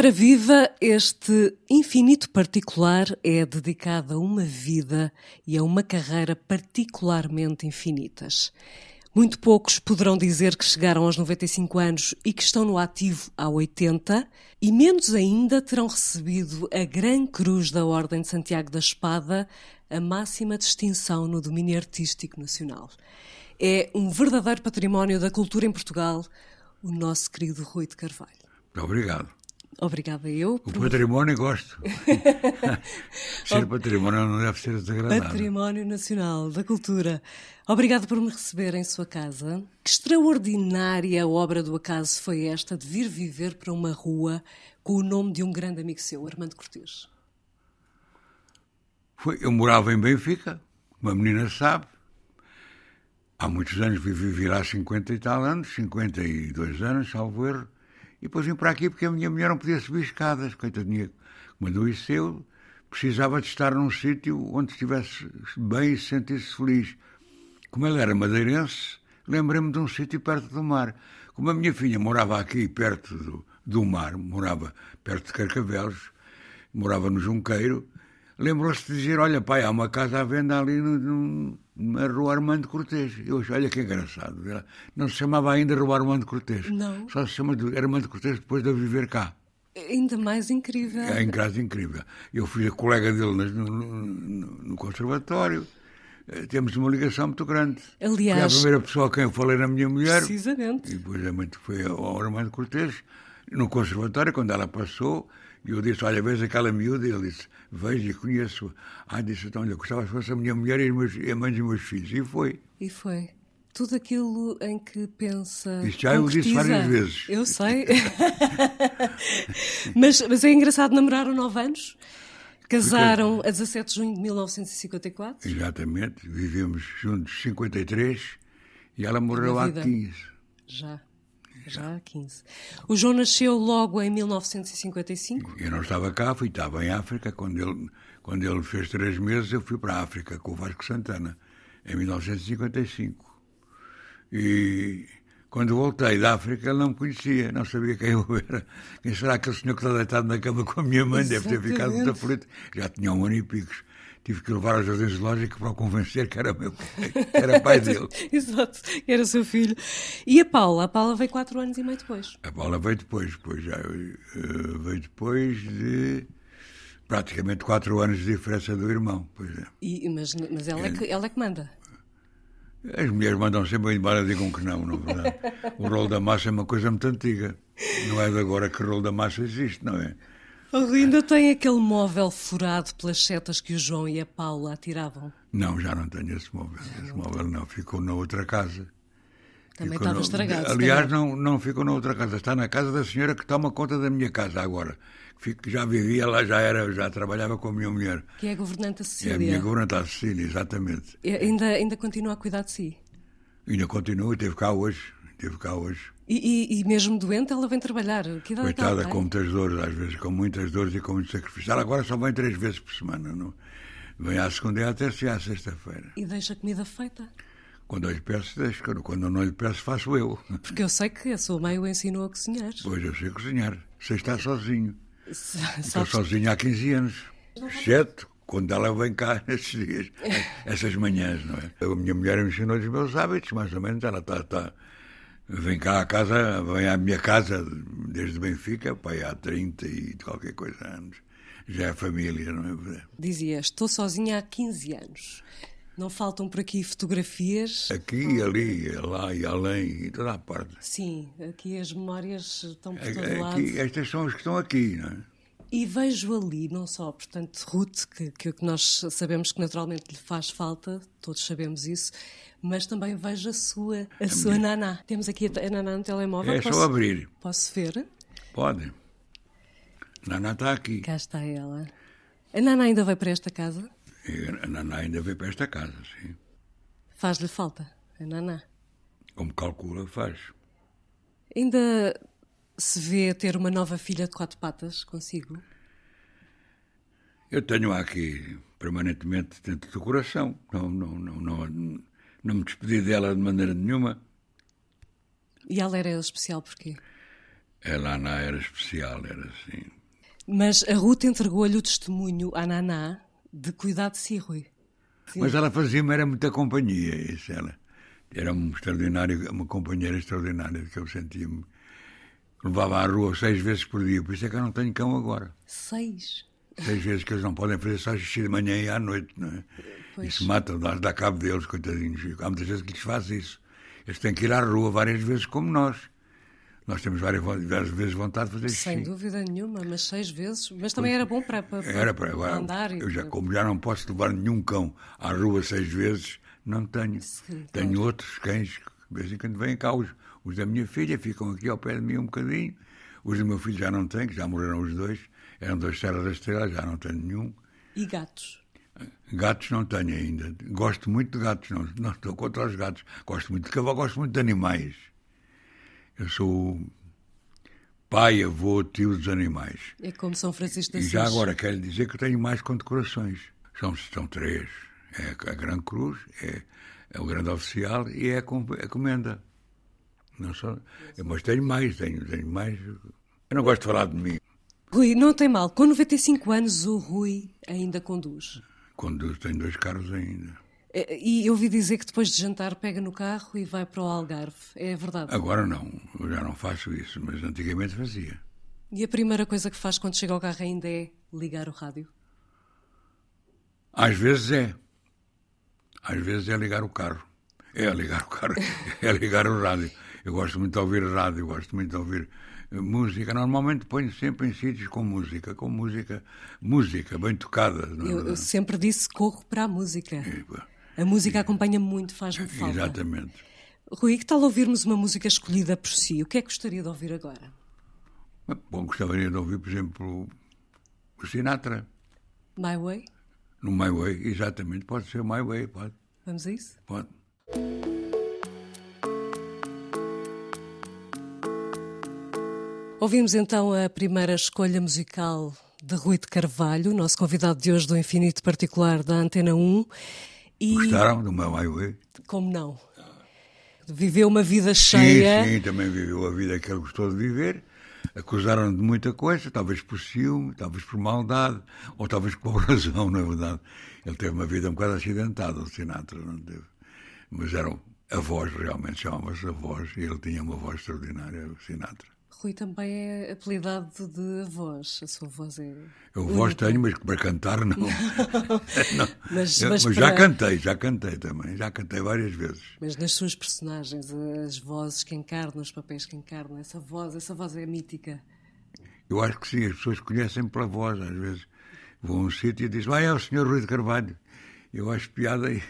Ora viva, este infinito particular é dedicado a uma vida e a uma carreira particularmente infinitas. Muito poucos poderão dizer que chegaram aos 95 anos e que estão no ativo há 80, e menos ainda terão recebido a Gran Cruz da Ordem de Santiago da Espada, a máxima distinção no domínio artístico nacional. É um verdadeiro património da cultura em Portugal, o nosso querido Rui de Carvalho. Obrigado. Obrigada eu. Por... O património gosto. ser património não deve ser desagradável. Património Nacional da Cultura. Obrigado por me receber em sua casa. Que extraordinária obra do acaso foi esta de vir viver para uma rua com o nome de um grande amigo seu, Armando Cortês? Foi, eu morava em Benfica, uma menina sabe. Há muitos anos vivi vir há 50 e tal anos, 52 anos, salvo erro e depois vim para aqui porque a minha mulher não podia subir escadas, coitadinha. Isso eu precisava de estar num sítio onde estivesse bem e se sentisse feliz. Como ela era madeirense, lembrei-me de um sítio perto do mar. Como a minha filha morava aqui perto do, do mar, morava perto de Carcavelos, morava no Junqueiro, lembrou-se de dizer: Olha, pai, há uma casa à venda ali no, no, na Rua Armando Cortês. Eu achei, olha que engraçado. Não se chamava ainda Rua Armando Cortês. Não. Só se chama Armando Cortês depois de viver cá. Ainda mais incrível. É, em casa incrível. Eu fui a colega dele no, no, no conservatório. Eh, temos uma ligação muito grande. Aliás. Foi a primeira pessoa a quem eu falei na minha mulher. Precisamente. E depois a mãe foi ao Armando Cortês, no conservatório, quando ela passou. E eu disse, olha, vês aquela miúda? E ele disse, vejo e conheço. Ah, disse, então, olha, gostava que fosse a minha mulher e, meus, e a mãe dos meus filhos. E foi. E foi. Tudo aquilo em que pensa. Isto já eu disse várias vezes. Eu sei. mas, mas é engraçado, namoraram nove anos. Casaram Porque... a 17 de junho de 1954. Exatamente. Vivemos juntos 53 e ela morreu há 15. Já já há 15. O João nasceu logo em 1955? Eu não estava cá, fui, estava em África. Quando ele, quando ele fez três meses, eu fui para a África com o Vasco Santana, em 1955. E quando voltei da África, ele não me conhecia, não sabia quem eu era. Quem será aquele senhor que está deitado na cama com a minha mãe? Exatamente. Deve ter ficado muito aflito. Já tinha um ano e picos tive que levar ao jardim zoológico para o convencer que era meu que era pai dele. Exato, era seu filho. E a Paula? A Paula veio quatro anos e meio depois. A Paula veio depois, depois já, uh, veio depois de praticamente quatro anos de diferença do irmão, pois é. E, mas mas ela, é, que, ela é que manda? As mulheres mandam sempre, embora digam que não, não é verdade? o rolo da massa é uma coisa muito antiga. Não é de agora que o rolo da massa existe, não é? Ainda tem aquele móvel furado pelas setas que o João e a Paula atiravam? Não, já não tenho esse móvel. Esse móvel não, ficou na outra casa. Também ficou estava no... estragado. Aliás, não, não ficou na outra casa. Está na casa da senhora que toma conta da minha casa agora. Que já vivia lá, já era, já trabalhava com a minha mulher. Que é a governanta Cecília. É a minha governanta Cecília, exatamente. E ainda, ainda continua a cuidar de si? Ainda continua, esteve cá hoje. Esteve cá hoje. E, e, e, mesmo doente, ela vem trabalhar. Que idade Coitada, com muitas dores, às vezes, com muitas dores e com muito sacrifício. Ela agora só vem três vezes por semana. Não? Vem à segunda e à terça e à sexta-feira. E deixa a comida feita? Quando eu lhe peço, deixo. Quando eu não lhe peço, faço eu. Porque eu sei que a sua mãe o ensinou a cozinhar. Pois, eu sei cozinhar. Sei estar sozinho. Estou sozinho há 15 anos. Exceto quando ela vem cá nesses dias, essas manhãs, não é? A minha mulher me ensinou os meus hábitos, mais ou menos. Ela está. Tá, vem cá à casa, vem à minha casa desde Benfica, pai, há 30 e qualquer coisa anos. Já é família, não é verdade? Dizia, estou sozinha há 15 anos. Não faltam por aqui fotografias? Aqui, ali, lá e além, e toda a parte. Sim, aqui as memórias estão por todo aqui, lado. Estas são as que estão aqui, não é? E vejo ali, não só, portanto, Ruth, que, que nós sabemos que naturalmente lhe faz falta, todos sabemos isso, mas também vejo a sua, a, a sua minha... naná. Temos aqui a, a naná no telemóvel. É posso, só abrir. Posso ver? Pode. A naná está aqui. Cá está ela. A naná ainda vai para esta casa? A naná ainda veio para esta casa, sim. Faz-lhe falta, a naná? Como calcula, faz. Ainda se vê ter uma nova filha de quatro patas consigo? Eu tenho aqui permanentemente dentro do coração. Não, não, não, não, não me despedi dela de maneira nenhuma. E ela era especial porquê? É lá na era especial, era assim. Mas a Ruth entregou-lhe o testemunho à Naná de cuidar de si, Rui. Sim. Mas ela fazia-me, era muita companhia, isso ela. Era um extraordinário, uma companheira extraordinária que eu sentia-me. Levava à rua seis vezes por dia, por isso é que eu não tenho cão agora. Seis? Seis vezes que eles não podem fazer só xixi de manhã e à noite, não é? Pois. Isso mata, dá, dá cabo deles, coitadinhos. Há muitas vezes que lhes faz isso. Eles têm que ir à rua várias vezes, como nós. Nós temos várias, várias vezes vontade de fazer xixi. Sem dúvida nenhuma, mas seis vezes. Mas também era bom para, para, era para, agora, andar. Eu já, como já não posso levar nenhum cão à rua seis vezes, não tenho. Sim, tenho claro. outros cães que de vez em quando vêm cá. Os, os da minha filha ficam aqui ao pé de mim um bocadinho. Os do meu filho já não tenho, que já morreram os dois. Eram dois Serra da Estrela, já não tenho nenhum. E gatos? Gatos não tenho ainda. Gosto muito de gatos, não, não estou contra os gatos. Gosto muito de cavalo, gosto muito de animais. Eu sou pai, avô, tio dos animais. É como São Francisco de E já agora quero dizer que tenho mais condecorações. São, são três. É a Gran Cruz, é, é o Grande Oficial e é a, a Comenda. Não só, mas tenho mais, tenho, tenho mais. Eu não gosto de falar de mim. Rui, não tem mal. Com 95 anos, o Rui ainda conduz. Conduz, tenho dois carros ainda. É, e eu ouvi dizer que depois de jantar pega no carro e vai para o Algarve. É verdade? Agora não, eu já não faço isso, mas antigamente fazia. E a primeira coisa que faz quando chega ao carro ainda é ligar o rádio? Às vezes é. Às vezes é ligar o carro. É ligar o carro, é ligar o rádio. Eu gosto muito de ouvir rádio, gosto muito de ouvir música. Normalmente ponho sempre em sítios com música, com música, música bem tocada. É eu, eu, sempre disse corro para a música. a música acompanha muito, faz-me falta. Exatamente. Rui, que tal ouvirmos uma música escolhida por si? O que é que gostaria de ouvir agora? Bom, gostaria de ouvir, por exemplo, o Sinatra. My Way? No My Way, exatamente. Pode ser My Way, pode. Vamos a isso? Pode. Ouvimos então a primeira escolha musical de Rui de Carvalho, nosso convidado de hoje do Infinito Particular da Antena 1. E... Gostaram do meu highway? Como não? Viveu uma vida cheia. Sim, sim, também viveu a vida que ele gostou de viver. Acusaram de muita coisa, talvez por ciúme, talvez por maldade, ou talvez por razão, na verdade. Ele teve uma vida um bocado acidentada, o Sinatra, não teve. Mas era a voz, realmente, chamava-se a voz, e ele tinha uma voz extraordinária, o Sinatra. Rui também é apelidado de voz. A sua voz é. Eu voz tenho, mas para cantar não. não. Mas, eu, mas, mas para... já cantei, já cantei também, já cantei várias vezes. Mas nas suas personagens, as vozes que encarnam, os papéis que encarnam, essa voz, essa voz é mítica. Eu acho que sim, as pessoas conhecem pela voz, às vezes. Vão a um sítio e dizem, ah, é o senhor Rui de Carvalho. Eu acho piada e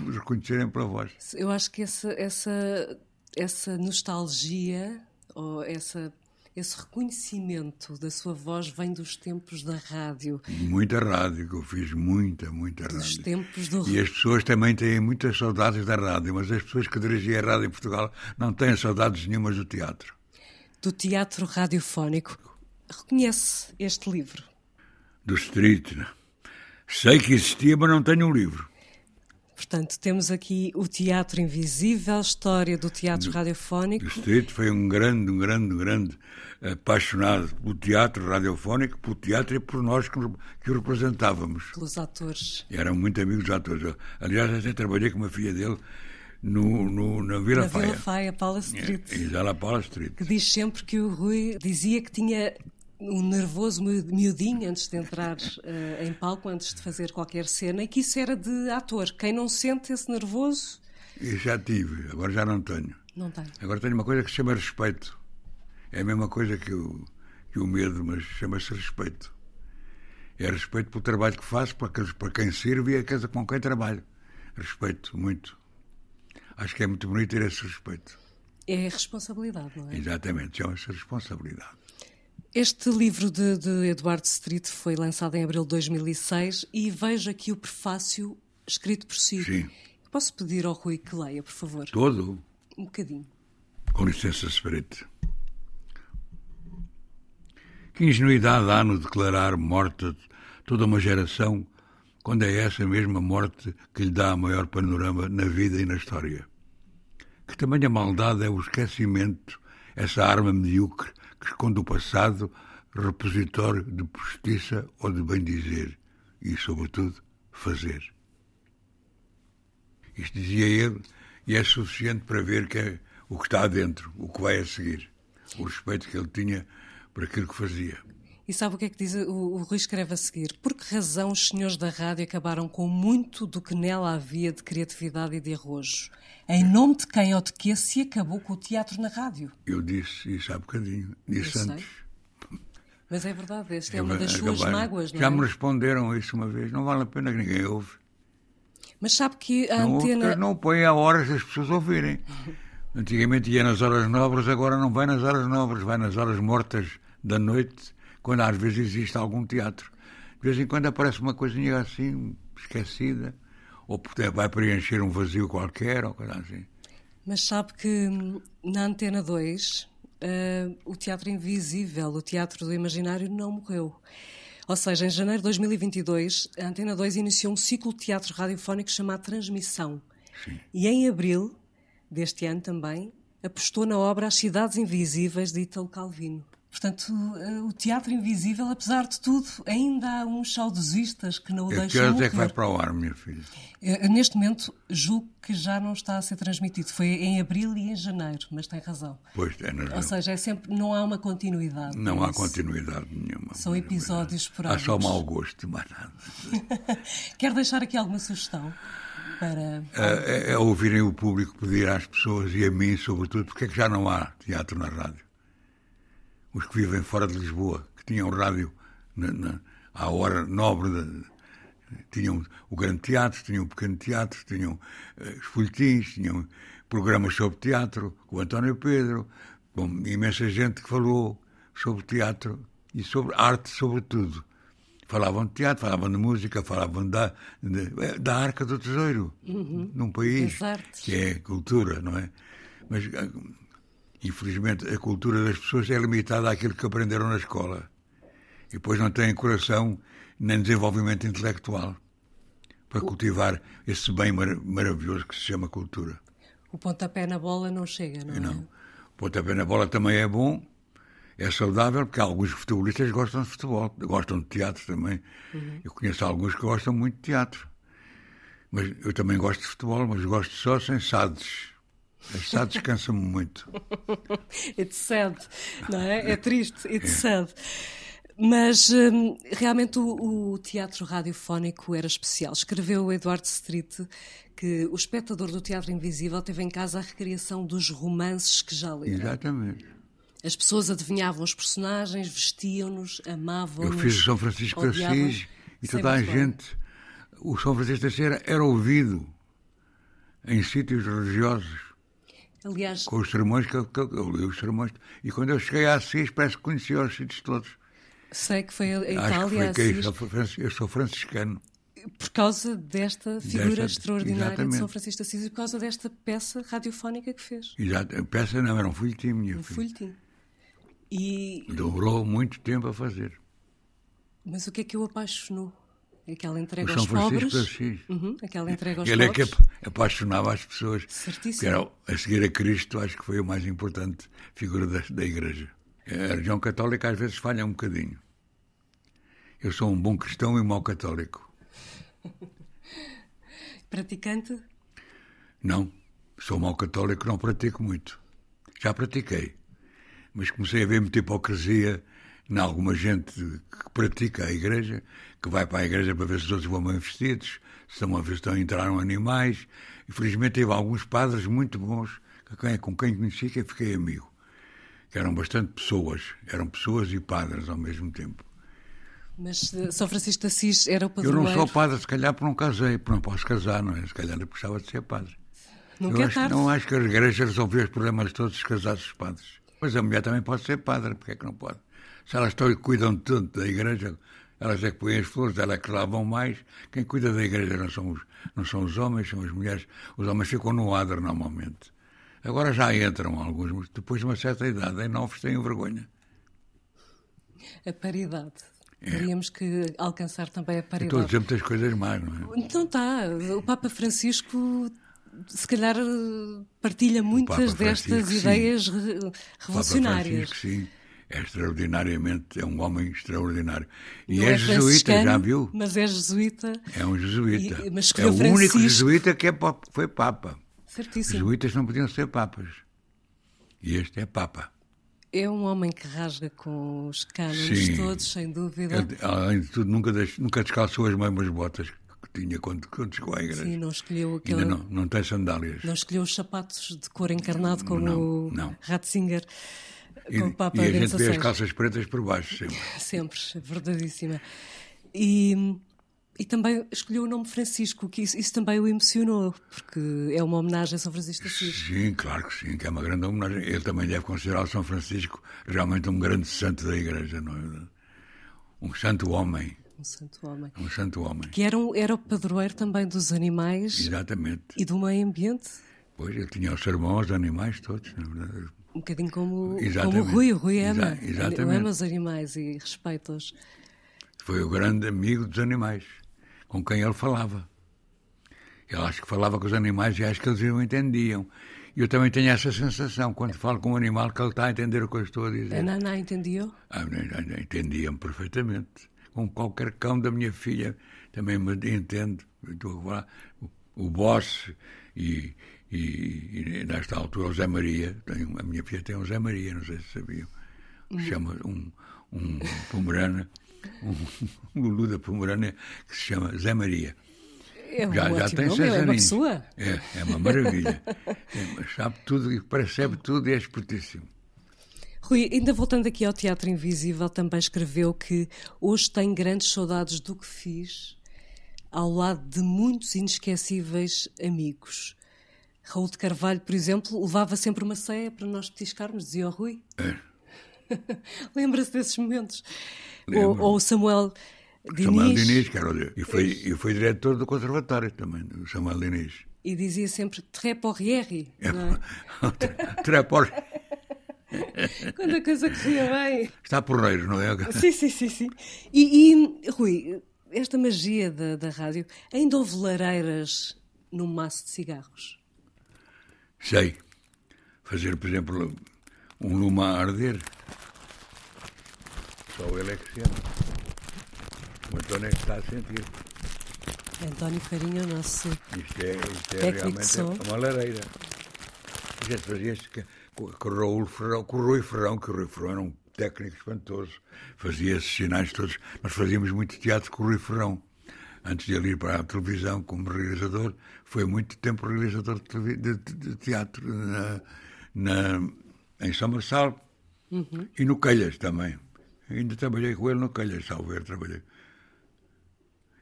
me reconhecerem pela voz. Eu acho que essa, essa, essa nostalgia ou essa esse reconhecimento da sua voz vem dos tempos da rádio. Muita rádio, que eu fiz muita, muita rádio. Dos tempos do... E as pessoas também têm muitas saudades da rádio, mas as pessoas que dirigiam a rádio em Portugal não têm saudades nenhumas do teatro. Do teatro radiofónico. Reconhece este livro? Do Street. Sei que existia, mas não tenho o um livro. Portanto, temos aqui o Teatro Invisível, história do teatro radiofónico. O Street foi um grande, um grande, um grande apaixonado pelo teatro radiofónico, pelo teatro e por nós que, que o representávamos. Pelos atores. E eram muito amigos dos atores. Eu, aliás, até trabalhei com uma filha dele no, no, na Vila na Faia. Vila Faia, Paula Street. E já lá Paula Street. Que diz sempre que o Rui dizia que tinha um nervoso miudinho antes de entrar uh, em palco, antes de fazer qualquer cena, e que isso era de ator. Quem não sente esse nervoso. Eu já tive, agora já não tenho. Não tenho. Agora tenho uma coisa que se chama respeito. É a mesma coisa que o, que o medo, mas chama-se respeito. É respeito pelo trabalho que faço, para, para quem sirvo e a casa com quem trabalho. Respeito muito. Acho que é muito bonito ter esse respeito. É responsabilidade, não é? Exatamente, chama-se responsabilidade. Este livro de, de, Eduardo Street foi lançado em abril de 2006 e vejo aqui o prefácio escrito por si. Sim. Posso pedir ao Rui que leia, por favor? Todo? Um bocadinho. Com licença, Street. Que ingenuidade há no declarar morta toda uma geração quando é essa mesma morte que lhe dá a maior panorama na vida e na história? Que tamanha maldade é o esquecimento, essa arma medíocre que esconde o passado, repositório de justiça ou de bem-dizer e, sobretudo, fazer. Isto dizia ele, e é suficiente para ver que é o que está dentro, o que vai a seguir, o respeito que ele tinha por aquilo que fazia. E sabe o que é que diz o, o Rui escreve a seguir? Por que razão os senhores da rádio acabaram com muito do que nela havia de criatividade e de arrojo? Em nome de quem ou de que se acabou com o teatro na rádio? Eu disse isso há bocadinho, disse Eu antes. Sei. Mas é verdade, esta é uma das suas Acabaram. mágoas, não Já é? me responderam isso uma vez, não vale a pena que ninguém ouve. Mas sabe que a Não, antena. não põe a horas as pessoas ouvirem. Antigamente ia nas horas nobres, agora não vai nas horas nobres, vai nas horas mortas da noite, quando às vezes existe algum teatro. De vez em quando aparece uma coisinha assim, esquecida, ou vai preencher um vazio qualquer, ou coisa assim. Mas sabe que hum, na Antena 2 eh, o Teatro Invisível, o Teatro do Imaginário, não morreu. Ou seja, em janeiro de 2022, a Antena 2 iniciou um ciclo de teatro radiofónico chamado Transmissão. E em abril deste ano também apostou na obra As Cidades Invisíveis de Italo Calvino. Portanto, eh, o Teatro Invisível, apesar de tudo, ainda há uns saudosistas que não o que deixam horas morrer. é que vai para o ar, minha filha? Eh, Neste momento, julgo que já não está a ser transmitido. Foi em abril e em janeiro, mas tem razão. Pois é, na Ou razão. seja, é sempre, não há uma continuidade. Não há continuidade nenhuma. São episódios Há esporádicos. só mau gosto, mais nada. Quer deixar aqui alguma sugestão para. É, é ouvirem o público pedir às pessoas e a mim, sobretudo, porque é que já não há teatro na rádio. Os que vivem fora de Lisboa, que tinham rádio na, na- à hora nobre, de- tinham o grande teatro, tinham o pequeno teatro, tinham eh, os folhetins, tinham programas sobre teatro, com o António Pedro, com imensa gente que falou sobre teatro e sobre arte, sobretudo. Falavam de teatro, falavam de música, falavam da, de- da arca do tesouro, num país que é cultura, não é? Mas, ah, infelizmente, a cultura das pessoas é limitada àquilo que aprenderam na escola. E depois não têm coração nem desenvolvimento intelectual para cultivar esse bem mar- maravilhoso que se chama cultura. O pontapé na bola não chega, não é? Não. O pontapé na bola também é bom, é saudável, porque alguns futebolistas gostam de futebol, gostam de teatro também. Eu conheço alguns que gostam muito de teatro. Mas eu também gosto de futebol, mas gosto só sem SADs. As SADs cansam-me muito. It's sad, não é? É triste, it's sad. Mas hum, realmente o, o teatro radiofónico era especial. Escreveu o Eduardo Street que o espectador do Teatro Invisível teve em casa a recriação dos romances que já lera. Exatamente. As pessoas adivinhavam os personagens, vestiam-nos, Eu amavam-nos. fiz o São Francisco de. Assis e Sei toda a gente. O São Francisco de Assis era, ouvido em sítios religiosos. Aliás, com os sermões que eu, que eu, eu li os sermões. E quando eu cheguei a Assis, parece que conhecia os sítios todos. sei que foi a Acho que Itália, foi que eu, sou francis- eu sou franciscano. por causa desta figura Desta- extraordinária de exatamente. São Francisco de Assis e por causa desta peça radiofónica que fez. Exato. A peça não era um folhetim, minha Um filha. folhetim. E, Demorou muito tempo a fazer. mas o que é que o apaixonou? Aquela O entrega São aos Francisco pobres? Uhum, aquela entrega aos Ele é que pobres. ap- apaixonava as pessoas. Certíssimo. Que era, a seguir a Cristo, acho que foi a mais importante figura da, da Igreja. A religião católica às vezes falha um bocadinho. Eu sou um bom cristão e um mau católico. Praticante? Não, sou mau católico, não pratico muito. Já pratiquei, mas comecei a ver muita hipocrisia em alguma gente que pratica a igreja, que vai para a igreja para ver se os outros vão bem vestidos, se estão a ver se estão a entrar animais. Infelizmente teve alguns padres muito bons, com quem, conheci que fiquei amigo, que eram bastante pessoas, eram pessoas e padres ao mesmo tempo. Mas eh, São Francisco de Assis era o Eu padroeiro. não sou padre, se calhar, porque não casei, porque não posso casar, não é? Se calhar eu gostava de ser padre. Nunca Eu é acho, tarde. não acho que as igrejas resolviam os problemas todos se casassem os padres. Pois a mulher também pode ser padre, porque é que não pode? Se elas estão cuidam tudo da igreja, elas é que põem as flores, elas é que lavam mais. Quem cuida da igreja não são os, não são os homens, são as mulheres. Os homens ficam no adro normalmente. Agora já entram alguns, mas depois de uma certa idade, em novos têm vergonha. A paridade. É. Teríamos que alcançar também a Eu estou a paridade. dizer muitas coisas mais, não é? Então está. O Papa Francisco, se calhar, eh, partilha muitas Papa destas Francisco, sim. ideias Papa revolucionárias. Francisco, sim. é extraordinariamente, é um homem extraordinário. E Não é, jesuíta, já viu? Mas é jesuíta. É um jesuíta. E- mas é o único Francisco. jesuíta que é papa- foi papa. Os Certíssimo. jesuítas não podiam ser papas. E este é papa. É um homem que rasga com os cânones Sim. todos, sem dúvida. Ele, além de tudo, nunca, deix- nunca descalçou as mesmas botas que tinha quando, quando chegou à igreja. Sim, não escolheu aquele. Ainda não, não tem sandálias. Não escolheu os sapatos de cor encarnado como Não, o não. Ratzinger, E, como o Papa e a gente vê as calças pretas por baixo sempre. Sempre, verdadíssima. E, e também escolheu o nome Francisco, que isso, isso também o emocionou, porque é uma homenagem a São Francisco de Assis. Sim, claro que sim, que é uma grande homenagem. Ele também deve considerar o São Francisco realmente um grande santo da igreja, não é? Um santo homem. Um santo homem. Um santo homem. Que era, um- era o padroeiro também dos animais Exatamente. e do meio ambiente. Pois ele tinha os sermões dos animais todos, na verdade. Um bocadinho como, como o Rui. O Rui ama. Exa- exatamente. ama os animais e respeita-os. Foi o grande amigo dos animais, com quem ele falava. Ele acho que falava com os animais e acho que eles o entendiam. E eu também tenho essa sensação, quando falo com um animal, que ele está a entender o que eu estou a A dizer. Naná entendeu? Ah, Entendia-me perfeitamente. Com qualquer cão da minha filha também me entende. Eu Estou a falar, o, o boss e, e, e nesta altura o Zé Maria. Tenho, a minha filha tem um Zé Maria, não sei se sabiam. Chama um, um pomerana, um, um Lulu da Pomerânia que se chama Zé Maria. É um Já, já tem nome, seis é uma pessoa. É, é uma maravilha. É, sabe tudo e percebe tudo e é espertíssimo. Rui, ainda voltando aqui ao Teatro Invisível, também escreveu que hoje tem grandes saudades do que fiz ao lado de muitos inesquecíveis amigos. Raul de Carvalho, por exemplo, levava sempre uma ceia para nós petiscarmos, dizia o Rui. É. Lembra-se desses momentos? Ou, o Samuel Diniz, Samuel Diniz, que era e foi, e foi diretor do conservatório também, o Samuel Diniz. e dizia sempre Tré Porrieri, É, é? quando a coisa corria bem. Está porreiro, não é? Sim, sim, sim, sim. E, e, Rui, esta magia da, da rádio, ainda houve lareiras no maço de cigarros? Sei. Fazer, por exemplo, um lume a arder. Só ele é que se ama. O António é que está a sentir. António Farinha, o nosso. Isto é, isto é Técnico de realmente som. uma lareira. A gente fazia com, o Raul Ferrão, com o Rui Ferrão, que o Rui Ferrão era um técnico espantoso. Fazia esses sinais todos. Nós fazíamos muito teatro com o Rui Ferrão. Antes de ele ir para a televisão como realizador, foi muito tempo realizador de, de- de- teatro na, na- em São Marçal e no Calhas também. Ainda trabalhei com ele no Calhas, salvo ver, trabalhei.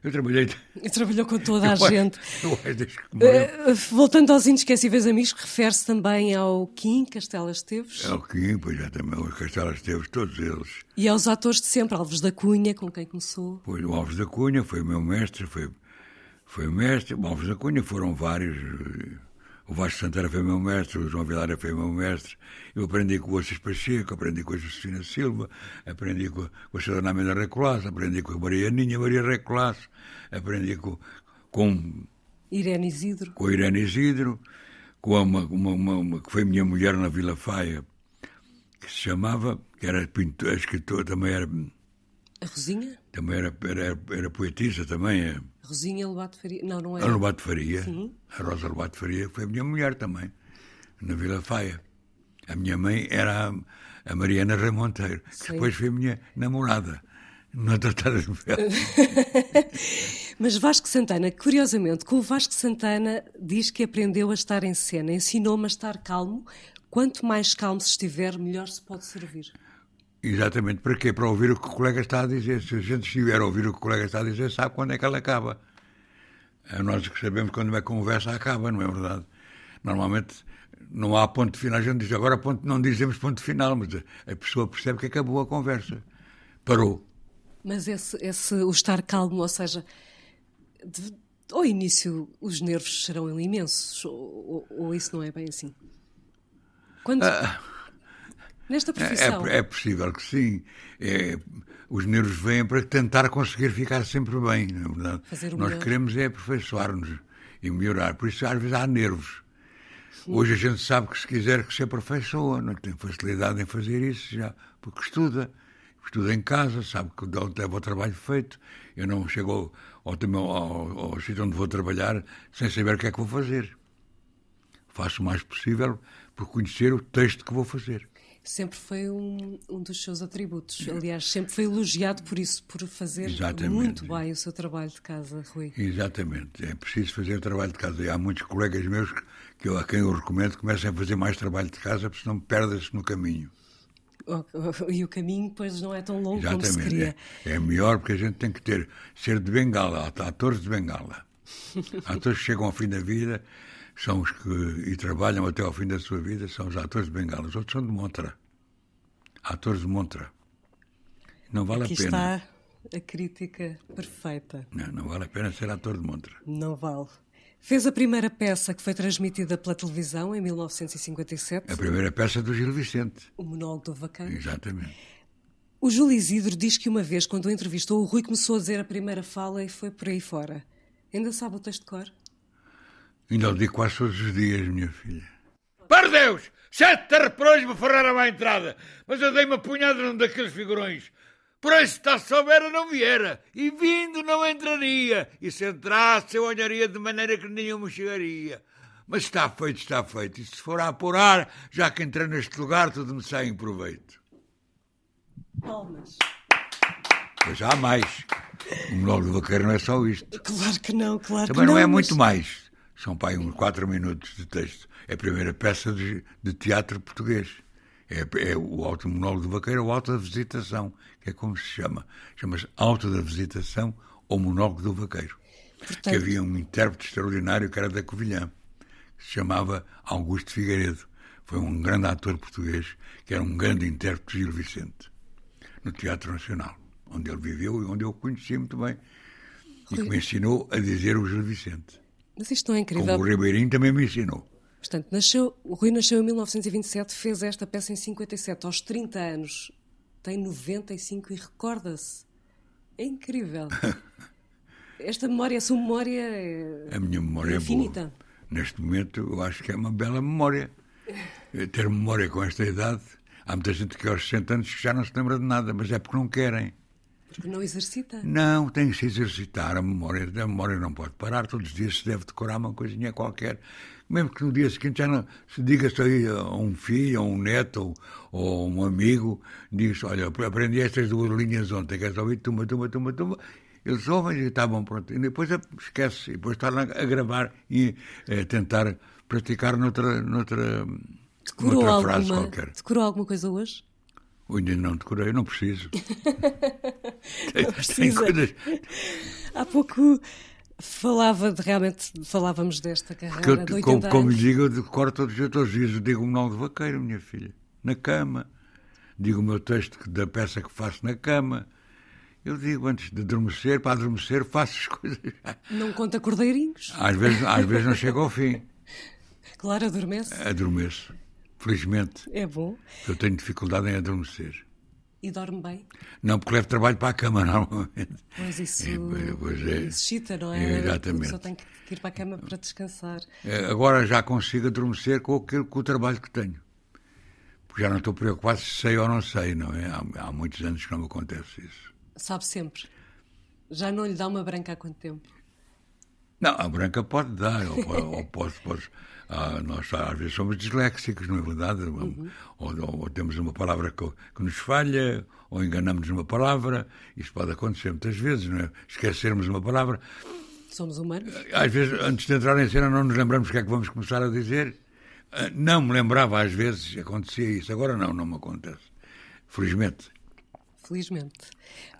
Eu trabalhei. E trabalhou com toda a Eu acho- gente. eu acho que morreu. Eh, voltando aos inesquecíveis amigos, refere-se também ao Kim Castela Esteves É o Kim, pois já também, os Castelo Esteves, todos eles. e aos atores de sempre, Alves da Cunha, com quem começou. Foi o Alves da Cunha, foi meu mestre, foi, foi mestre. O Alves da Cunha foram vários. O Vasco Santana foi meu mestre, o João Vilara foi meu mestre. Eu aprendi com o Ossis Pacheco, aprendi com a Josefina Silva, aprendi com, a- com a Recolasso, aprendi com a Maria Ninha Maria Recolasso, aprendi com, com Irene Isidro, com a Irene Isidro, com uma, uma, uma- uma que foi minha mulher na Vila Faia, que se chamava, que era pintora, escritora, também era, a Rosinha, também era, era, era poetisa também, é. Rosinha Lobato Faria. Não, não é. a Lobato Faria, Sim. a Rosa Lobato Faria, foi minha mulher também, na Vila Faia. A minha mãe era a, a Mariana Remonteiro, que depois foi minha namorada, na Tratada de. Mas Vasco Santana, curiosamente, com o Vasco Santana diz que aprendeu a estar em cena, ensinou-me a estar calmo. Quanto mais calmo se estiver, melhor se pode servir. Exatamente. Para quê? Para ouvir o que o colega está a dizer. Se a gente estiver a ouvir o que o colega está a dizer, sabe quando é que ela acaba. É nós que sabemos quando uma conversa acaba, não é verdade? Normalmente não há ponto final. A gente diz agora ponto, não dizemos ponto final, mas a pessoa percebe que acabou a conversa. Parou. Mas esse, esse o estar calmo, ou seja, de- ao início os nervos serão imensos, ou, ou- ou isso não é bem assim? Quando, nesta profissão, É, é possível que sim. É, os nervos vêm para tentar conseguir ficar sempre bem, não é verdade? Fazer o Nós melhor. queremos é aperfeiçoar-nos e melhorar. Por isso, às vezes, há nervos. Hoje a gente sabe que se quiser que se aperfeiçoa, não tem facilidade em fazer isso, já porque estuda. Estuda em casa, sabe que leva o trabalho feito. Eu não chego ao, ao, ao, ao sítio onde vou trabalhar sem saber o que é que vou fazer. Faço o mais possível por conhecer o texto que vou fazer sempre foi um, um dos seus atributos. Aliás, sempre foi elogiado por isso, por fazer Exatamente. muito bem o seu trabalho de casa, Rui. Exatamente. É preciso fazer o trabalho de casa. E há muitos colegas meus que eu, a quem eu recomendo comecem a fazer mais trabalho de casa, porque senão perdem-se no caminho. E o caminho, pois, não é tão longo Exatamente. como se queria. É, é melhor porque a gente tem que ter, ser de bengala, atores de bengala. atores que chegam ao fim da vida são os que e trabalham até ao fim da sua vida, são os atores de bengala. Os outros são de montra. Atores de montra. Não vale Aqui a pena. está a crítica perfeita. Não, não vale a pena ser ator de montra. Não vale. Fez a primeira peça que foi transmitida pela televisão em 1957. A primeira peça do Gil Vicente. O Monólogo do Vaqueiro. Exatamente. O Júlio Isidro diz que uma vez, quando o entrevistou, o Rui começou a dizer a primeira fala e foi por aí fora. Ainda sabe o texto de cor? Ainda o digo quase todos os dias, minha filha. Para Deus! Sete arreprões me ferraram à entrada, mas eu dei uma punhada num daqueles figurões. Por isso, está soubera, não viera, e vindo não entraria, e se entrasse eu olharia de maneira que nenhuma chegaria. Mas está feito, está feito, e se for a apurar, já que entrei neste lugar, tudo me sai em proveito. Palmas. Pois há mais. O monólogo do vaqueiro não é só isto. Claro que não, claro Também que não. Também não é muito mais. São pai uns quatro minutos de texto. É a primeira peça de, de teatro português. É, é o alto monólogo do vaqueiro, o alto da visitação, que é como se chama. Chama-se alto da visitação ou monólogo do vaqueiro. Portanto... Que havia um intérprete extraordinário que era da Covilhã, que se chamava Augusto Figueiredo. Foi um grande ator português, que era um grande intérprete de Gil Vicente, no Teatro Nacional, onde ele viveu e onde eu o conheci muito bem. E que me ensinou a dizer o Gil Vicente. Mas isto não é incrível. Como o Ribeirinho também me ensinou. Portanto, nasceu, o Rui nasceu em 1927, fez esta peça em 57, aos 30 anos. Tem 95 e recorda-se. É incrível. Esta memória, a sua memória é A minha memória infinita. é boa. Neste momento, eu acho que é uma bela memória. Ter memória com esta idade. Há muita gente que aos 60 anos já não se lembra de nada, mas é porque não querem. Porque não exercita? Não, tem que se exercitar. A memória, a memória não pode parar. Todos os dias se deve decorar uma coisinha qualquer. Mesmo que no dia seguinte já não se diga isso aí a um filho, a um neto ou, ou um amigo, diz: Olha, aprendi estas duas linhas ontem, queres ouvir? Tumba, tumba, tumba, tumba. Eles ouvem e está bom, pronto. E depois esquece, e depois está a gravar e a tentar praticar noutra, noutra, decorou noutra alguma, frase qualquer. Decorou alguma coisa hoje? Eu ainda não decorei, não preciso. não precisa. Coisas... Há pouco falava de, realmente, falávamos desta carreira eu, de 80 como, como digo, eu decoro todos, todos os dias, eu digo um nome de vaqueiro, minha filha, na cama. Digo o meu texto da peça que faço na cama. Eu digo antes de adormecer, para adormecer, faço as coisas. Não conta cordeirinhos? Às vezes, às vezes não chego ao fim. Claro, adormece. Adormeço. Felizmente. É bom. Eu tenho dificuldade em adormecer. E dorme bem? Não, porque levo trabalho para a cama normalmente. Pois isso é, pois é. excita, não é? é exatamente. Pessoa tem que ir para a cama para descansar. É, agora já consigo adormecer com, aquilo, com o trabalho que tenho. Porque já não estou preocupado se sei ou não sei, não é? Há, há muitos anos que não me acontece isso. Sabe sempre. Já não lhe dá uma branca há quanto tempo? Não, a branca pode dar, ou, ou pode, pode, ah, nós às vezes somos disléxicos, não é verdade? Uhum. Ou, ou, ou, temos uma palavra que, que, nos falha, ou enganamos numa palavra. Isso pode acontecer muitas vezes, não é? Esquecermos uma palavra. Somos humanos. Às vezes, antes de entrar em cena, não nos lembramos o que é que vamos começar a dizer. Ah, não me lembrava, às vezes, acontecia isso. Agora não, não me acontece. Felizmente. Felizmente.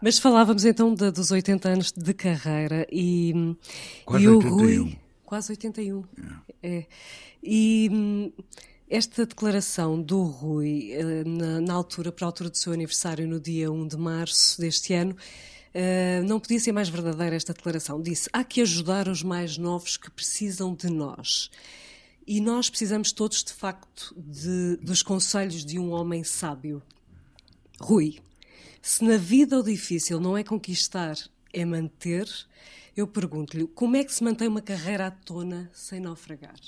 Mas falávamos então de, dos 80 anos de carreira e, Quase e o 81. Rui quase 81. É. é. E hum, esta declaração do Rui, eh, na, na, altura, para a altura do seu aniversário, no dia 1 de março deste ano, uh, não podia ser mais verdadeira esta declaração. Disse: há que ajudar os mais novos que precisam de nós. E nós precisamos todos, de facto, de, dos conselhos de um homem sábio. Rui, se na vida o difícil não é conquistar, é manter, eu pergunto-lhe como é que se mantém uma carreira à tona sem naufragar?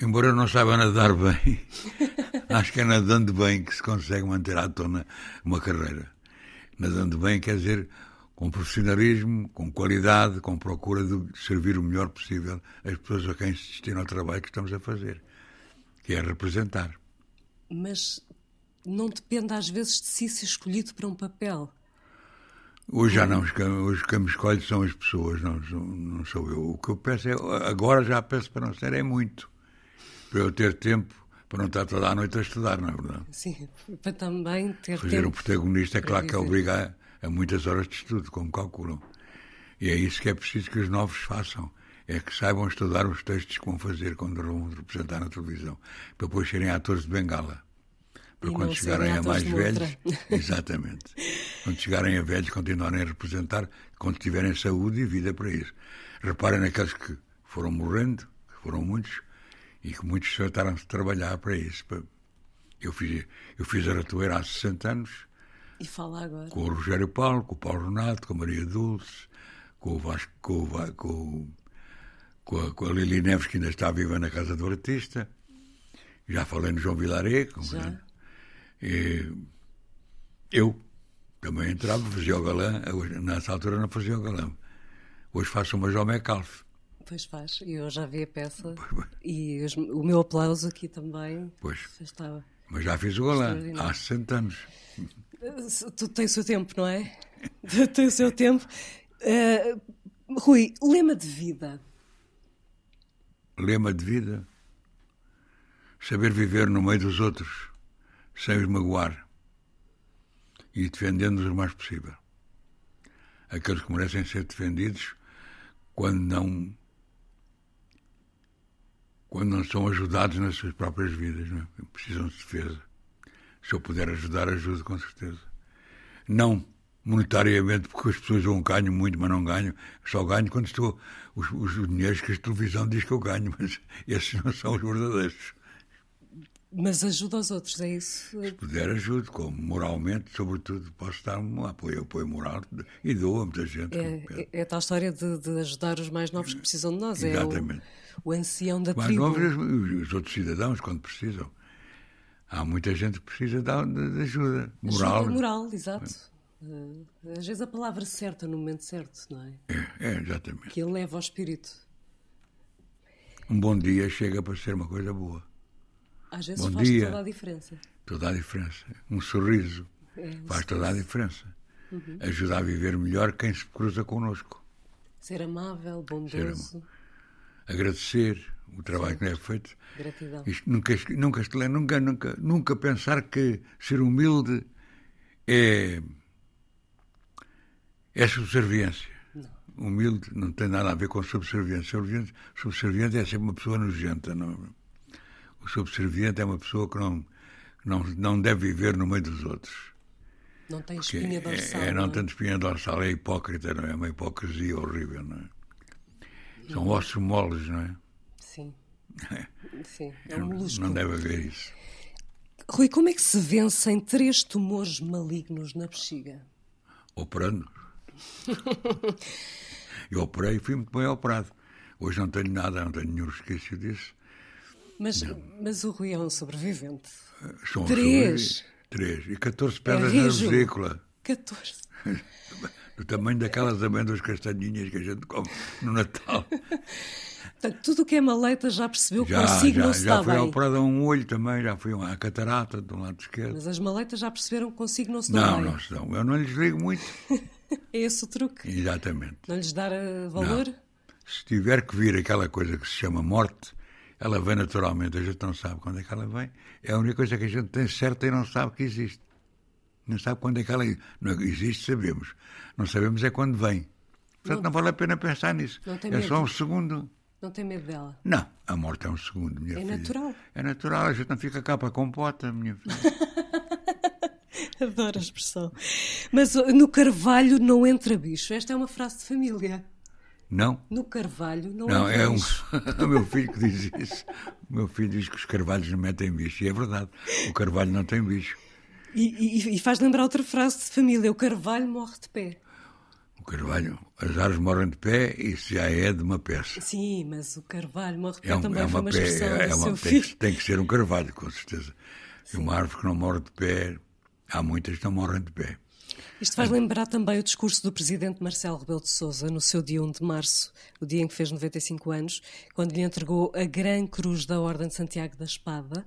Embora eu não saiba nadar bem, Acho que é nadando bem que se consegue manter à tona uma carreira. Nadando bem quer dizer com profissionalismo, com qualidade, com procura de servir o melhor possível as pessoas a quem se destina ao trabalho que estamos a fazer, que é representar. Mas não depende às vezes de si ser escolhido para um papel. Hoje já não, hoje quem me escolhe são as pessoas, não, não sou eu. O que eu peço é, agora já peço para não ser, é muito. Para eu ter tempo, para não estar toda a noite a estudar, não é verdade? Sim, para também ter Fazer tempo. um protagonista, é claro que obriga a, a muitas horas de estudo, como calculam. E é isso que é preciso que os novos façam. É que saibam estudar os textos que vão fazer quando vão representar na televisão, para depois serem atores de bengala para quando chegarem a mais velhos. Exatamente. Quando chegarem a velhos, continuarem a representar, quando tiverem saúde e vida para isso. Reparem naqueles que foram morrendo, que foram muitos, e que muitos trataram de trabalhar para isso. Eu fiz, eu fiz a ratoeira há 60 anos, E fala agora. com o Rogério Paulo, com o Paulo Renato, com a Maria Dulce, com o Vasco, com, o com, o- com a, com a Lili Neves, que ainda está viva na casa do artista. Já falei no João Vilaré. E eu também entrava, fazia o galã. Hoje, nessa altura não fazia o galã. Hoje faço uma João Calf. Pois faz, eu já vi a peça e os- o meu aplauso aqui também Pois. estava. Mas já fiz o galã há 60 anos. Tudo tem o seu tempo, não é? Tem o seu tempo. Eh, Rui, lema de vida. Lema de vida: saber viver no meio dos outros, sem os magoar e defendendo-os o mais possível. Aqueles que merecem ser defendidos quando não. quando não são ajudados nas suas próprias vidas, não é? precisam de defesa. Se eu puder ajudar, ajudo com certeza. Não monetariamente, porque as pessoas vão ganho muito, mas não ganho. Só ganho quando estou. Os, os dinheiros que a televisão diz que eu ganho, mas esses não são os verdadeiros. Mas ajuda aos outros, é isso? Se puder, ajudo, como moralmente, sobretudo, posso dar um apoio, apoio moral e dou a muita gente. É, é, é a tal história de, de ajudar os mais novos que precisam de nós. Exatamente. É o, o ancião da Mas tribo. não vejo os, os outros cidadãos, quando precisam. Há muita gente que precisa de, de- de ajuda moral. Ajuda moral, exato. Eh, às vezes a palavra certa no momento certo, não é? É, é, exatamente. Que eleva ao espírito. Um bom dia chega para ser uma coisa boa. Às vezes Bom faz dia. toda a diferença. Toda a diferença. Um sorriso É, um faz toda a diferença. Ajuda a viver melhor quem se cruza connosco. Ser amável, bondoso, Agradecer o trabalho que é feito. gratidão. Isto nunca, nunca, nunca, nunca, nunca pensar que ser humilde é, é subserviência. Humilde não tem nada a ver com subserviência. Subserviente, subserviente é sempre uma pessoa nojenta. Não? é? O subserviente é uma pessoa que não, não, não deve viver no meio dos outros. Não tem Que espinha dorsal. é, é, não não é? tanto espinha dorsal, é hipócrita, não é? É uma hipocrisia horrível, não é? São ossos moles, não é? Sim. Sim, é um molusco. não deve haver isso. Rui, como é que se vencem três tumores malignos na bexiga? operando. Eu operei e fui muito bem operado. Hoje não tenho nada, não tenho nenhum resquício disso. Mas, mas o Rui é um sobrevivente. São Três? sobre- Três. E 14 pedras É na vesícula. 14. Do tamanho daquelas amêndoas castanhinhas que a gente come no Natal. Portanto, tudo o que é maleita já percebeu que Já, consigo já, não se já dá bem. operado a um olho também, já fui à catarata do lado esquerdo. Mas as maleitas já perceberam que consigo não se dá Não, bem. não se dão. Eu não lhes ligo muito. É esse o truque. Exatamente. Não lhes dar eh, valor? Se tiver que vir aquela coisa que se chama morte, ela vem naturalmente. A gente não sabe quando é que ela vem. É a única coisa que a gente tem certa e não sabe que existe. Não sabe quando é que ela não existe, sabemos. Não sabemos é quando vem. Portanto, não, vale a pena pensar nisso. Não é medo. só um segundo. Não tem medo dela. Não, a morte é um segundo, minha É filha. natural. É natural, a gente não fica cá para compota, minha filha. Adoro a expressão. Mas uh, no carvalho não entra bicho. Esta é uma frase de família. Não? No carvalho não, Não, é um... bicho. o meu filho que diz isso. O meu filho diz que os carvalhos não metem bicho. E é verdade. O carvalho não tem bicho. E, e- e faz lembrar outra frase de família. O carvalho morre de pé. O carvalho, as árvores morrem de pé, isso já é de uma peça. Sim, mas o carvalho morre de pé É, um- também é uma uma pé, é do uma- tem, filho. que, tem que ser um carvalho, com certeza. E uma árvore que não morre de pé, há muitas que não morrem de pé. Isto faz lembrar também o discurso do presidente Marcelo Rebelo de Sousa no seu dia 1 de março, o dia em que fez 95 anos, quando lhe entregou a Gran Cruz da Ordem de Santiago da Espada.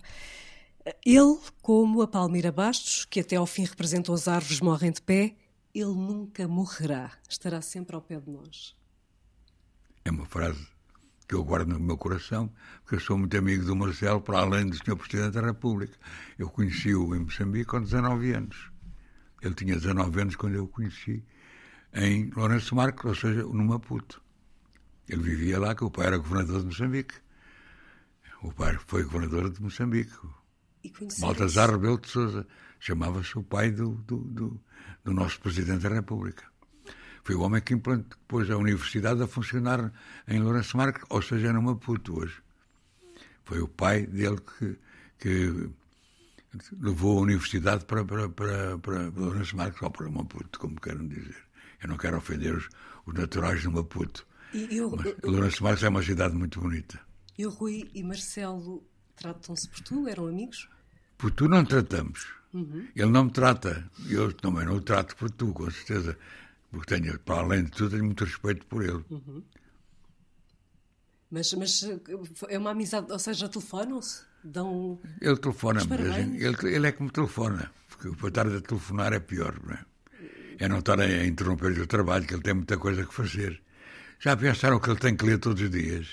Ele, como a Palmira Bastos, que até ao fim representou as árvores morrem de pé, ele nunca morrerá, estará sempre ao pé de nós. É uma frase que eu guardo no meu coração, porque eu sou muito amigo do Marcelo, para além do Sr. Presidente da República. Eu conheci-o em Moçambique com 19 anos. Ele tinha 19 anos quando eu o conheci em Lourenço Marques, ou seja, no Maputo. Ele vivia lá, que o pai era governador de Moçambique. O pai foi governador de Moçambique. Baltazar Rebelo de Sousa. Chamava-se o pai do, do, do, do, nosso Presidente da República. Foi o homem que implantou, pôs a universidade a funcionar em Lourenço Marques, ou seja, no Maputo hoje. Foi o pai dele que, que levou a universidade para, para, para, para Lourenço Marques ou para Maputo, como querem dizer. Eu não quero ofender os, os naturais de Maputo. E eu, mas Lourenço Marques é uma cidade muito bonita. E o Rui e Marcelo tratam-se por tu? Eram amigos? Por tu não tratamos. Uhum. Ele não me trata. Eu também não o trato por tu, com certeza. Porque tenho, para além de tudo, tenho muito respeito por ele. Uhum. Mas, mas é uma amizade, ou seja, telefonam-se? Dão. Ele telefona-me, ele, ele é que me telefona, porque para estar a telefonar é pior, não é? É não estar a interromper o trabalho, que ele tem muita coisa que fazer. Já pensaram que ele tem que ler todos os dias?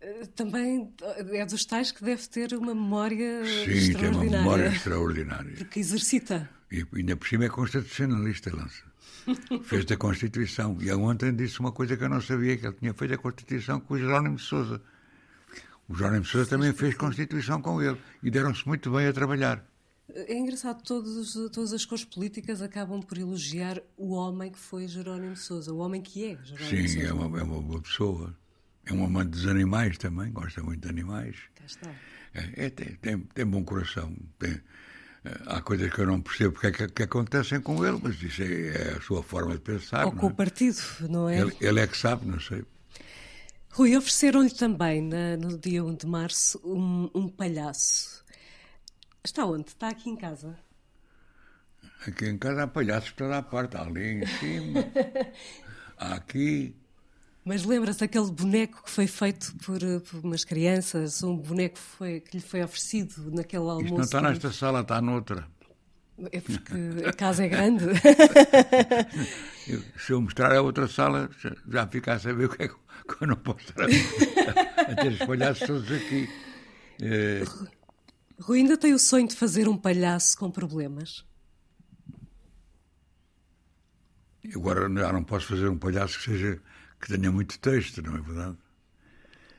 Eh, também é dos tais que deve ter uma memória Sim, extraordinária. Sim, tem uma memória extraordinária. Porque exercita. E ainda por cima é constitucionalista, Lança. Fez da Constituição. E ontem disse uma coisa que eu não sabia, que ele tinha feito a Constituição com o Jerónimo de Souza. O Souza também fez Constituição com ele. E deram-se muito bem a trabalhar. É engraçado, todos, todas as cores políticas acabam por elogiar o homem que foi Jerónimo de Souza, o homem que é Jerónimo Sim, de Souza. é uma, é uma boa pessoa. É um amante dos animais também, gosta muito de animais. Cá está. É, é tem, tem, tem, bom coração. Tem, é, há coisas que eu não percebo porque é que, que acontecem com ele, mas isso é, é a sua forma de pensar. Ou com é? o partido, não é? Ele, ele, é que sabe, não sei. Rui, ofereceram-lhe também, na, no dia 1 de março, um, um palhaço. Está onde? Está aqui em casa? Aqui em casa há palhaços para toda a parte, ali em cima, aqui. Mas lembra-se daquele boneco que foi feito por, por, umas crianças, um boneco que, foi, que lhe foi oferecido naquele almoço? Isto não está nesta sala, está noutra. É porque a casa é grande. Se eu mostrar a outra sala, já fica a saber o que é que eu não posso estar a, a ter os palhaços todos aqui. É... Rui, ainda tem o sonho de fazer um palhaço com problemas? Agora já não posso fazer um palhaço que seja que tenha muito texto, não é verdade?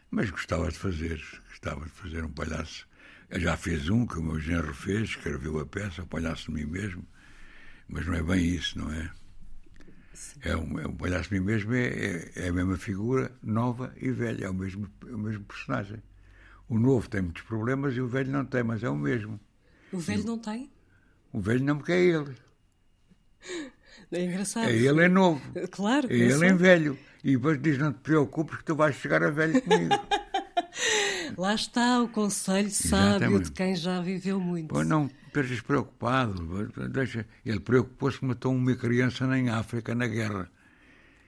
Mas gostava de fazer, gostava de fazer um palhaço. Eu já fiz um que o meu genro fez, escreveu a peça, o palhaço de mim mesmo, mas não é bem isso, não é? É um, é um palhaço de mim mesmo, é, é, é, a mesma figura, nova e velha, é o mesmo, é o mesmo personagem. O novo tem muitos problemas e o velho não tem, mas é o mesmo. O velho não tem? O velho não, porque é ele. É engraçado. É ele é novo. Claro. É ele é velho. E depois diz: Não te preocupes, que tu vais chegar a velho comigo. Lá está o conselho sábio de quem já viveu muito. Pois não estejas preocupado. Deixa. Ele preocupou-se que matou uma criança em África, na guerra.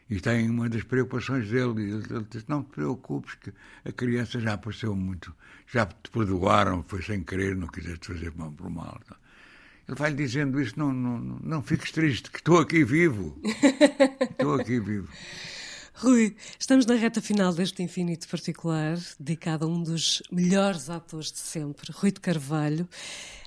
E tem uma das preocupações dele. Ele disse: Não te preocupes, que a criança já apareceu muito. Já te perdoaram, foi sem querer, não quiseste fazer mal por mal. Ele vai-lhe dizendo isso: não, não, não fiques triste, que estou aqui vivo. estou aqui vivo. Rui, estamos na reta final deste Infinito Particular, dedicado a um dos melhores atores de sempre, Rui de Carvalho.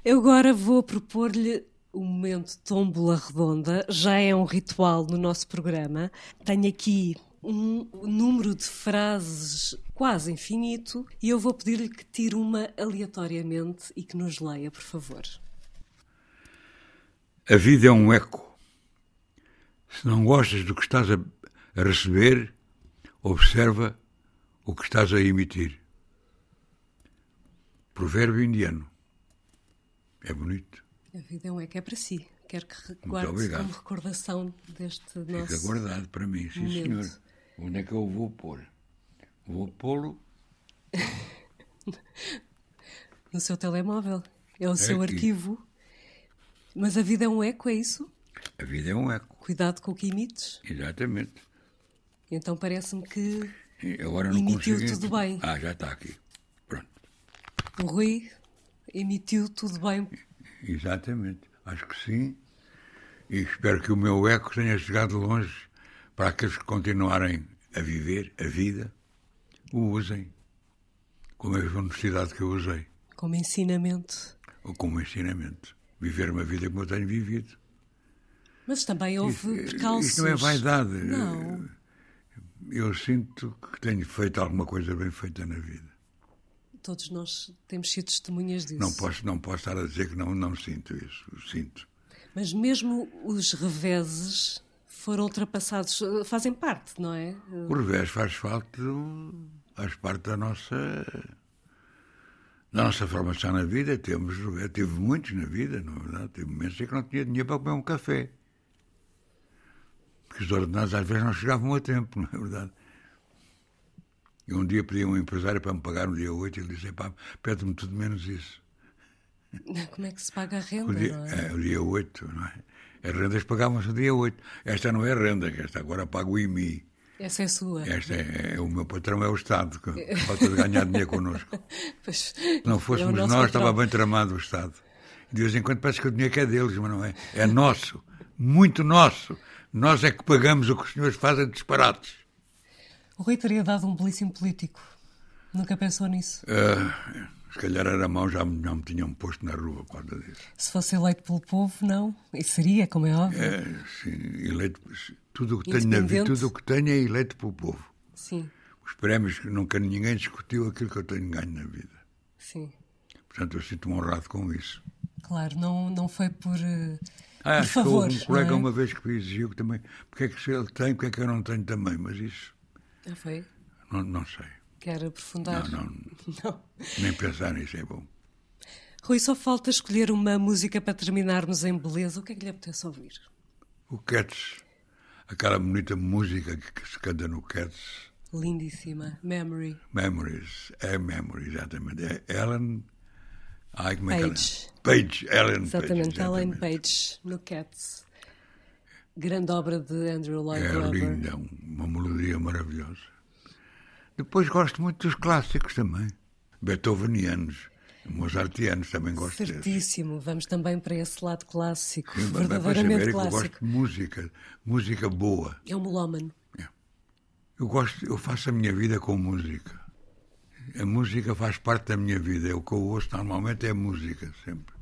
Eu agora vou propor-lhe o momento tómbola redonda, já é um ritual no nosso programa. Tenho aqui um número de frases quase infinito e eu vou pedir-lhe que tire uma aleatoriamente e que nos leia, por favor. A vida é um eco. Se não gostas do que estás a a receber, observa o que estás a emitir. Provérbio indiano. É bonito. A vida é um eco, é para si. Quero que guarde como recordação deste Fica nosso. Fica guardado para mim, sim momento. senhor. Onde é que eu vou pôr? Vou pô-lo. no seu telemóvel. É o seu aqui. arquivo. Mas a vida é um eco, é isso? A vida é um eco, Cuidado com o que emites. exatamente. Então parece-me que agora não Emitiu consigo... tudo bem. Ah, já está aqui. Pronto. o Rui emitiu tudo bem. Exatamente. Acho que sim. E espero que o meu eco tenha chegado longe para aqueles que continuarem a viver a vida, o usem com a mesma honestidade que eu usei, Como ensinamento. ou como ensinamento. Viver uma vida como eu tenho vivido. Mas também houve Isto- percalços. Isto não é vaidade. Não. Eu sinto que tenho feito alguma coisa bem feita na vida. Todos nós temos sido testemunhas disso. Não posso, não posso estar a dizer que não, não sinto isso. Sinto. Mas mesmo os reveses foram ultrapassados, fazem parte, não é? O revés faz falta, faz parte da nossa da nossa formação na vida. Temos, tive muitos na vida, na verdade. Tive momentos em que não tinha dinheiro para comer um café. Porque os ordenados às vezes não chegavam a tempo, não é verdade? E um dia pedi a um empresário para me pagar no dia 8 e ele disse, pá, pede-me tudo menos isso. Como é que se paga a renda, O dia, não é? é, o dia 8, não é? As rendas pagavam-se no dia 8. Esta não é renda, esta agora pago o IMI. Essa é sua. Esta é, é- o meu patrão é o Estado, que falta de ganhar dinheiro connosco. Pois, Se não é fôssemos nosso nós, patrão. estava bem tramado o Estado. De vez em quando parece que o dinheiro é deles, mas não é. É nosso. Muito nosso. Nós é que pagamos o que os senhores fazem disparates. O Rui teria dado um belíssimo político. Nunca pensou nisso. Ah, se calhar era mão, já me, já me tinham posto na rua por causa disso. Se fosse eleito pelo povo, não. E seria, como é óbvio. É, sim, eleito, tudo o que tenho na vida, tudo o que tenho é eleito pelo povo. Sim, Os prémios, que nunca ninguém discutiu aquilo que eu tenho ganho na vida. sim. Portanto, eu sinto-me honrado com isso. Claro, não, não foi por, eh, Ah, acho que houve um colega é? uma vez que me exigiu que também, porque é que se ele tem, porque é que eu não tenho também, mas isso, Ah, foi? não, não sei. Quer aprofundar? Não, não, Não. nem pensar nisso é bom. Rui, só falta escolher uma música para terminarmos em beleza. O que é que lhe apetece ouvir? O Cats, aquela bonita música que, que se canta no Cats, Lindíssima. Memory. Memories, é Memory, exatamente. É Ellen. Ai, como é que ela- Page. Page, Ellen Exatamente, Page. Ellen exatamente. Page, no Cats. Grande obra de Andrew Lloyd É Webber. linda, uma melodia maravilhosa. Depois gosto muito dos clássicos também. Beethovenianos, mozartianos, também gosto. Certíssimo. Vamos também para esse lado clássico. Sim, verdadeiramente que eu clássico. gosto de música, música boa. É um melómano. Eu gosto, eu faço a minha vida com música. A música faz parte da minha vida. É O que eu ouço normalmente é música, sempre.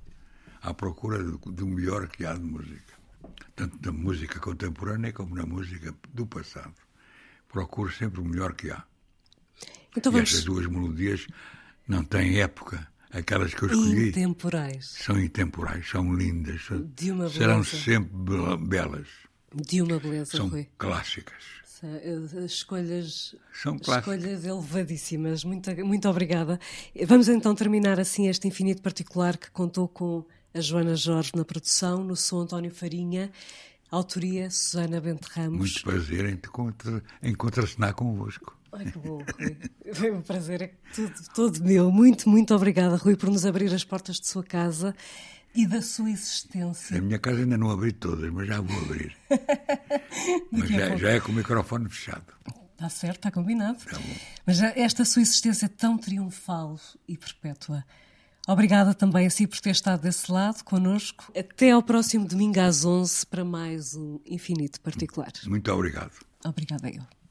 À procura do, do melhor que há de música. Tanto na música contemporânea como na música do passado. Procuro sempre o melhor que há. Então E vamos. estas duas melodias não têm época. Aquelas que eu escolhi Intemporais. são intemporais, são lindas. De uma serão beleza. sempre be- belas. De uma beleza, São Rui. clássicas. São, eh, Escolhas, São clássicas. escolhas elevadíssimas. Muito, muito obrigada. Vamos então terminar assim este infinito particular que contou com a Joana Jorge na produção, no som António Farinha, autoria Susana Bente Ramos. Muito prazer em, te contra- em contracenar convosco. Ai, que bom, Rui. Foi um prazer, é tudo, todo meu. Muito, muito obrigada, Rui, por nos abrir as portas de sua casa e da sua existência. A minha casa ainda não abri todas, mas já vou abrir. mas já, já é com o microfone fechado. Está certo, está combinado. Tá. Mas esta sua existência tão triunfal e perpétua. Obrigada também a si por ter estado desse lado connosco. Até ao próximo domingo às 11 para mais um Infinito Particular. Muito obrigado. Obrigada eu.